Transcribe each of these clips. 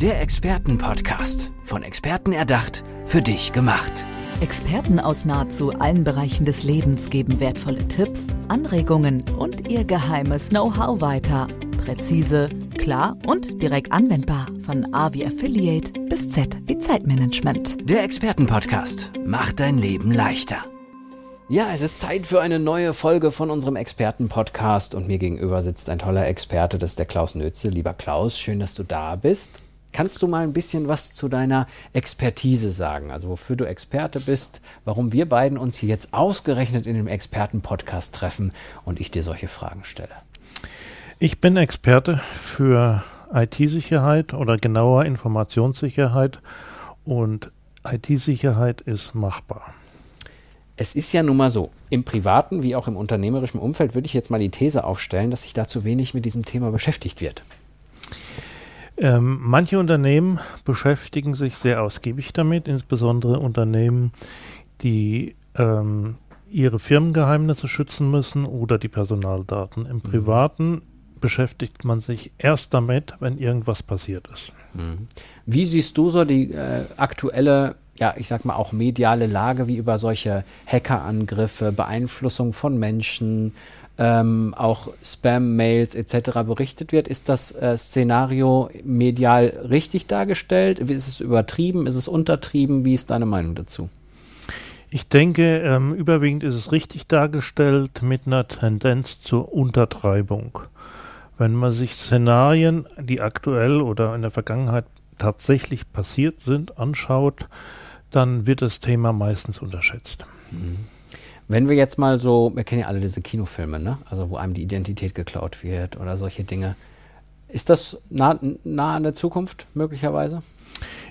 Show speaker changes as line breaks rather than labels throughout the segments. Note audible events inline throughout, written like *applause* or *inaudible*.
Der Expertenpodcast. Von Experten erdacht, für dich gemacht.
Experten aus nahezu allen Bereichen des Lebens geben wertvolle Tipps, Anregungen und ihr geheimes Know-how weiter. Präzise, klar und direkt anwendbar. Von A wie Affiliate bis Z wie Zeitmanagement.
Der Expertenpodcast macht dein Leben leichter. Ja, es ist Zeit für eine neue Folge von unserem Expertenpodcast und mir gegenüber sitzt ein toller Experte, das ist der Klaus Nötze. Lieber Klaus, schön, dass du da bist. Kannst du mal ein bisschen was zu deiner Expertise sagen? Also wofür du Experte bist, warum wir beiden uns hier jetzt ausgerechnet in dem Expertenpodcast treffen und ich dir solche Fragen stelle.
Ich bin Experte für IT-Sicherheit oder genauer Informationssicherheit und IT-Sicherheit ist machbar.
Es ist ja nun mal so, im privaten wie auch im unternehmerischen Umfeld würde ich jetzt mal die These aufstellen, dass sich da zu wenig mit diesem Thema beschäftigt wird.
Ähm, manche Unternehmen beschäftigen sich sehr ausgiebig damit, insbesondere Unternehmen, die ähm, ihre Firmengeheimnisse schützen müssen oder die Personaldaten. Im mhm. Privaten beschäftigt man sich erst damit, wenn irgendwas passiert ist.
Mhm. Wie siehst du so die äh, aktuelle ja, ich sag mal, auch mediale Lage, wie über solche Hackerangriffe, Beeinflussung von Menschen, ähm, auch Spam-Mails etc. berichtet wird. Ist das äh, Szenario medial richtig dargestellt? Ist es übertrieben? Ist es untertrieben? Wie ist deine Meinung dazu?
Ich denke, ähm, überwiegend ist es richtig dargestellt mit einer Tendenz zur Untertreibung. Wenn man sich Szenarien, die aktuell oder in der Vergangenheit tatsächlich passiert sind, anschaut, dann wird das Thema meistens unterschätzt. Mhm.
Wenn wir jetzt mal so, wir kennen ja alle diese Kinofilme, ne? Also wo einem die Identität geklaut wird oder solche Dinge. Ist das nah, nah an der Zukunft möglicherweise?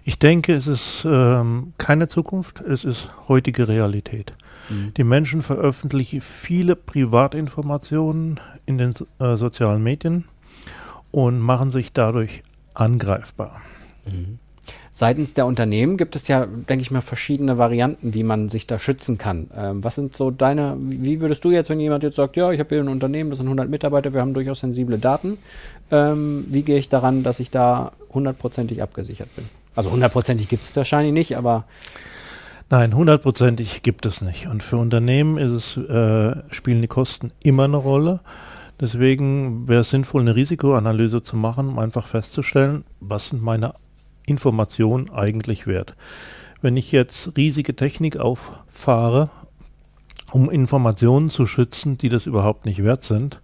Ich denke, es ist ähm, keine Zukunft, es ist heutige Realität. Mhm. Die Menschen veröffentlichen viele Privatinformationen in den äh, sozialen Medien und machen sich dadurch angreifbar.
Mhm. Seitens der Unternehmen gibt es ja, denke ich mal, verschiedene Varianten, wie man sich da schützen kann. Ähm, was sind so deine, wie würdest du jetzt, wenn jemand jetzt sagt, ja, ich habe hier ein Unternehmen, das sind 100 Mitarbeiter, wir haben durchaus sensible Daten, ähm, wie gehe ich daran, dass ich da hundertprozentig abgesichert bin? Also hundertprozentig gibt es wahrscheinlich nicht, aber
Nein, hundertprozentig gibt es nicht. Und für Unternehmen es, äh, spielen die Kosten immer eine Rolle. Deswegen wäre es sinnvoll, eine Risikoanalyse zu machen, um einfach festzustellen, was sind meine Information eigentlich wert. Wenn ich jetzt riesige Technik auffahre, um Informationen zu schützen, die das überhaupt nicht wert sind,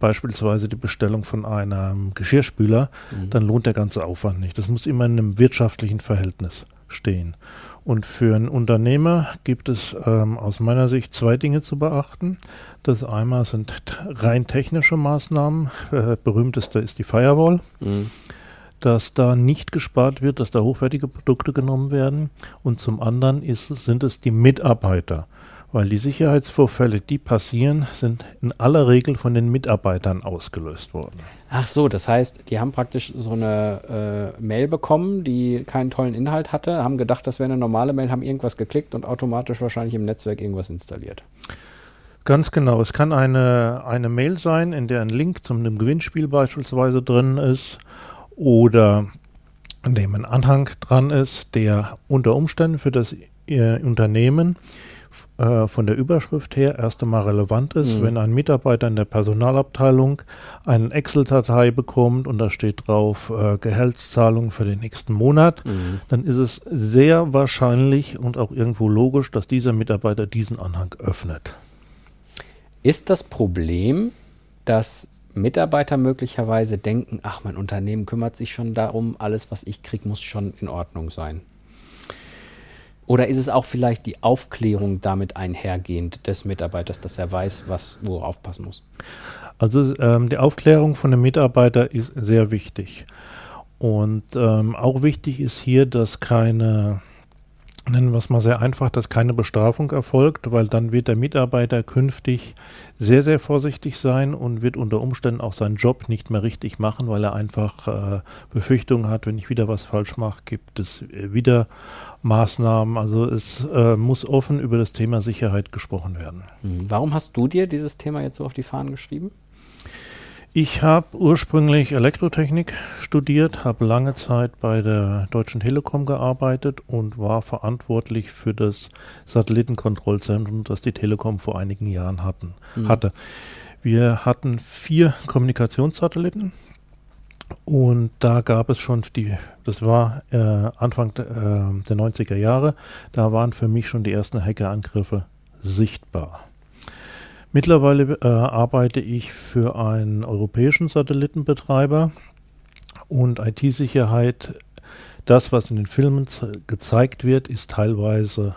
beispielsweise die Bestellung von einem Geschirrspüler, mhm. dann lohnt der ganze Aufwand nicht. Das muss immer in einem wirtschaftlichen Verhältnis stehen. Und für einen Unternehmer gibt es ähm, aus meiner Sicht zwei Dinge zu beachten. Das einmal sind rein technische Maßnahmen. Äh, berühmteste ist die Firewall. Mhm dass da nicht gespart wird, dass da hochwertige Produkte genommen werden. Und zum anderen ist, sind es die Mitarbeiter. Weil die Sicherheitsvorfälle, die passieren, sind in aller Regel von den Mitarbeitern ausgelöst worden.
Ach so, das heißt, die haben praktisch so eine äh, Mail bekommen, die keinen tollen Inhalt hatte, haben gedacht, das wäre eine normale Mail, haben irgendwas geklickt und automatisch wahrscheinlich im Netzwerk irgendwas installiert.
Ganz genau. Es kann eine, eine Mail sein, in der ein Link zu einem Gewinnspiel beispielsweise drin ist oder an dem ein Anhang dran ist, der unter Umständen für das äh, Unternehmen äh, von der Überschrift her erst einmal relevant ist, mhm. wenn ein Mitarbeiter in der Personalabteilung eine Excel-Datei bekommt und da steht drauf äh, Gehaltszahlung für den nächsten Monat, mhm. dann ist es sehr wahrscheinlich und auch irgendwo logisch, dass dieser Mitarbeiter diesen Anhang öffnet.
Ist das Problem, dass Mitarbeiter möglicherweise denken, ach, mein Unternehmen kümmert sich schon darum, alles, was ich kriege, muss schon in Ordnung sein. Oder ist es auch vielleicht die Aufklärung damit einhergehend des Mitarbeiters, dass er weiß, was wo er aufpassen muss?
Also ähm, die Aufklärung von dem Mitarbeiter ist sehr wichtig. Und ähm, auch wichtig ist hier, dass keine nennen wir es mal sehr einfach, dass keine Bestrafung erfolgt, weil dann wird der Mitarbeiter künftig sehr, sehr vorsichtig sein und wird unter Umständen auch seinen Job nicht mehr richtig machen, weil er einfach äh, Befürchtungen hat, wenn ich wieder was falsch mache, gibt es wieder Maßnahmen. Also es äh, muss offen über das Thema Sicherheit gesprochen werden.
Hm. Warum hast du dir dieses Thema jetzt so auf die Fahnen geschrieben?
Ich habe ursprünglich Elektrotechnik studiert, habe lange Zeit bei der Deutschen Telekom gearbeitet und war verantwortlich für das Satellitenkontrollzentrum, das die Telekom vor einigen Jahren hatten, mhm. hatte. Wir hatten vier Kommunikationssatelliten und da gab es schon die, das war äh, Anfang de, äh, der 90er Jahre, da waren für mich schon die ersten Hackerangriffe sichtbar. Mittlerweile äh, arbeite ich für einen europäischen Satellitenbetreiber und IT-Sicherheit, das, was in den Filmen gezeigt wird, ist teilweise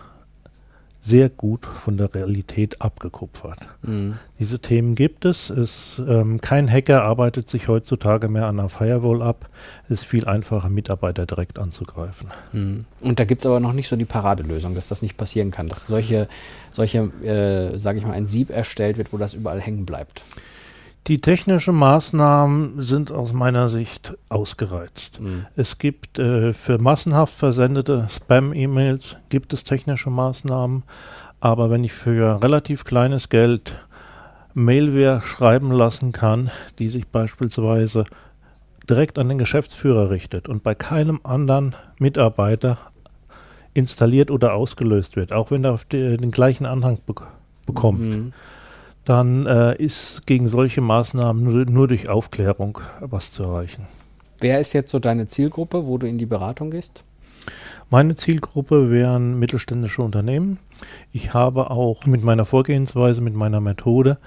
sehr gut von der Realität abgekupfert. Mhm. Diese Themen gibt es. es ähm, kein Hacker arbeitet sich heutzutage mehr an einer Firewall ab. Es ist viel einfacher, Mitarbeiter direkt anzugreifen.
Mhm. Und da gibt es aber noch nicht so die Paradelösung, dass das nicht passieren kann, dass solche, solche äh, sage ich mal, ein Sieb erstellt wird, wo das überall hängen bleibt.
Die technischen Maßnahmen sind aus meiner Sicht ausgereizt. Mhm. Es gibt äh, für massenhaft versendete Spam-E-Mails gibt es technische Maßnahmen, aber wenn ich für relativ kleines Geld Mailware schreiben lassen kann, die sich beispielsweise direkt an den Geschäftsführer richtet und bei keinem anderen Mitarbeiter installiert oder ausgelöst wird, auch wenn er auf die, den gleichen Anhang be bekommt. Mhm dann äh, ist gegen solche Maßnahmen nur, nur, durch Aufklärung was zu erreichen.
Wer ist jetzt so deine Zielgruppe, wo du in die Beratung gehst?
Meine Zielgruppe wären mittelständische Unternehmen. Ich habe auch mit meiner Vorgehensweise, mit meiner Methode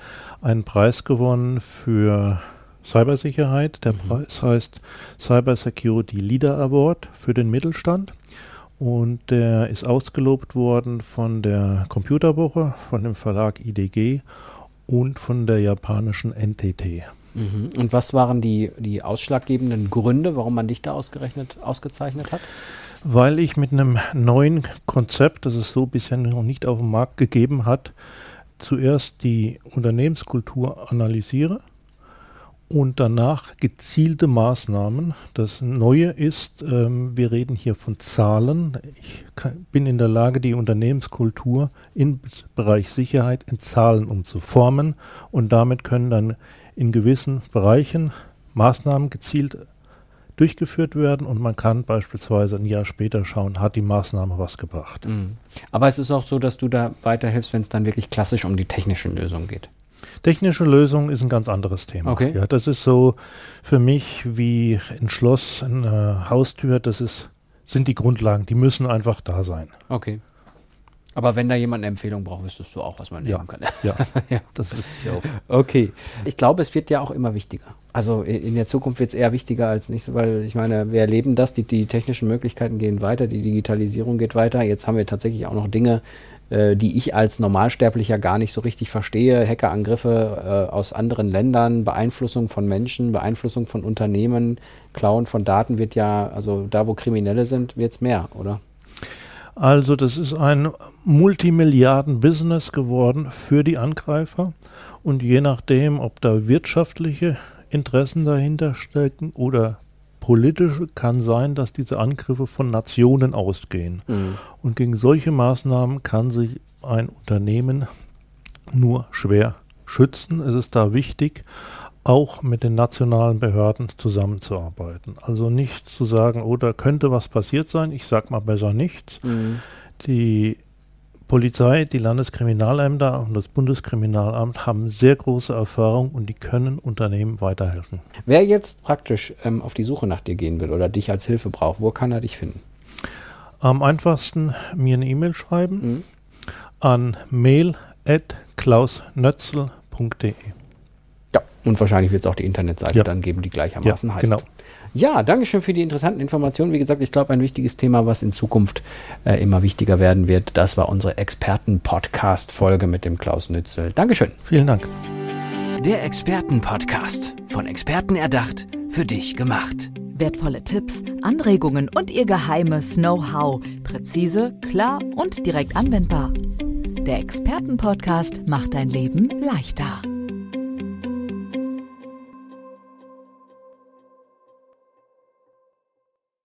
einen Preis gewonnen für Cybersicherheit. Der mhm. Preis heißt Cyber Security Leader Award für den Mittelstand. Und der ist ausgelobt worden von der Computerwoche, von dem Verlag IDG und von der japanischen NTT.
Mhm. Und was waren die, die ausschlaggebenden Gründe, warum man dich da ausgerechnet ausgezeichnet hat?
Weil ich mit einem neuen Konzept, das es so bisher noch nicht auf dem Markt gegeben hat, zuerst die Unternehmenskultur analysiere und danach gezielte Maßnahmen. Das Neue ist, ähm, wir reden hier von Zahlen. Ich kann, bin in der Lage, die Unternehmenskultur im Bereich Sicherheit in Zahlen umzuformen und damit können dann in gewissen Bereichen Maßnahmen gezielt durchgeführt werden und man kann beispielsweise ein Jahr später schauen, hat die Maßnahme was gebracht. Mhm.
Aber es ist auch so, dass du da weiterhilfst, wenn es dann wirklich klassisch um die technischen Lösungen geht.
Technische Lösung ist ein ganz anderes Thema.
Okay.
Ja, das ist so für mich wie ein Schloss, eine Haustür, das ist, sind die Grundlagen, die müssen einfach da sein.
Okay. Aber wenn da jemand eine Empfehlung braucht, wüsstest du auch, was man nehmen
ja,
kann.
Ja, *laughs* ja, das wüsste ich auch.
Okay. Ich glaube, es wird ja auch immer wichtiger. Also in der Zukunft wird es eher wichtiger als nicht, weil ich meine, wir erleben das, die, die technischen Möglichkeiten gehen weiter, die Digitalisierung geht weiter. Jetzt haben wir tatsächlich auch noch Dinge, äh, die ich als Normalsterblicher gar nicht so richtig verstehe. Hackerangriffe äh, aus anderen Ländern, Beeinflussung von Menschen, Beeinflussung von Unternehmen, Klauen von Daten wird ja, also da, wo Kriminelle sind, wird es mehr, oder?
Also das ist ein Multimilliarden-Business geworden für die Angreifer und je nachdem, ob da wirtschaftliche Interessen dahinter stecken oder politische kann sein, dass diese Angriffe von Nationen ausgehen. Mhm. Und gegen solche Maßnahmen kann sich ein Unternehmen nur schwer schützen. Es ist da wichtig, auch mit den nationalen Behörden zusammenzuarbeiten. Also nicht zu sagen, oh, da könnte was passiert sein, ich sag mal besser nichts. Mhm. Die Polizei, die Landeskriminalämter und das Bundeskriminalamt haben sehr große Erfahrung und die können Unternehmen weiterhelfen.
Wer jetzt praktisch ähm, auf die Suche nach dir gehen will oder dich als Hilfe braucht, wo kann er dich finden?
Am einfachsten mir eine E-Mail schreiben mhm. an mail.klausnötzel.de.
Und wahrscheinlich wird es auch die Internetseite ja. dann geben, die gleichermaßen
ja,
heißt.
Genau.
Ja, danke schön für die interessanten Informationen. Wie gesagt, ich glaube, ein wichtiges Thema, was in Zukunft äh, immer wichtiger werden wird, das war unsere Experten-Podcast-Folge mit dem Klaus Nützel. Dankeschön.
Vielen Dank.
Der Experten-Podcast. Von Experten erdacht, für dich gemacht. Wertvolle Tipps, Anregungen und ihr geheimes Know-how. Präzise, klar und direkt anwendbar. Der Experten-Podcast macht dein Leben leichter.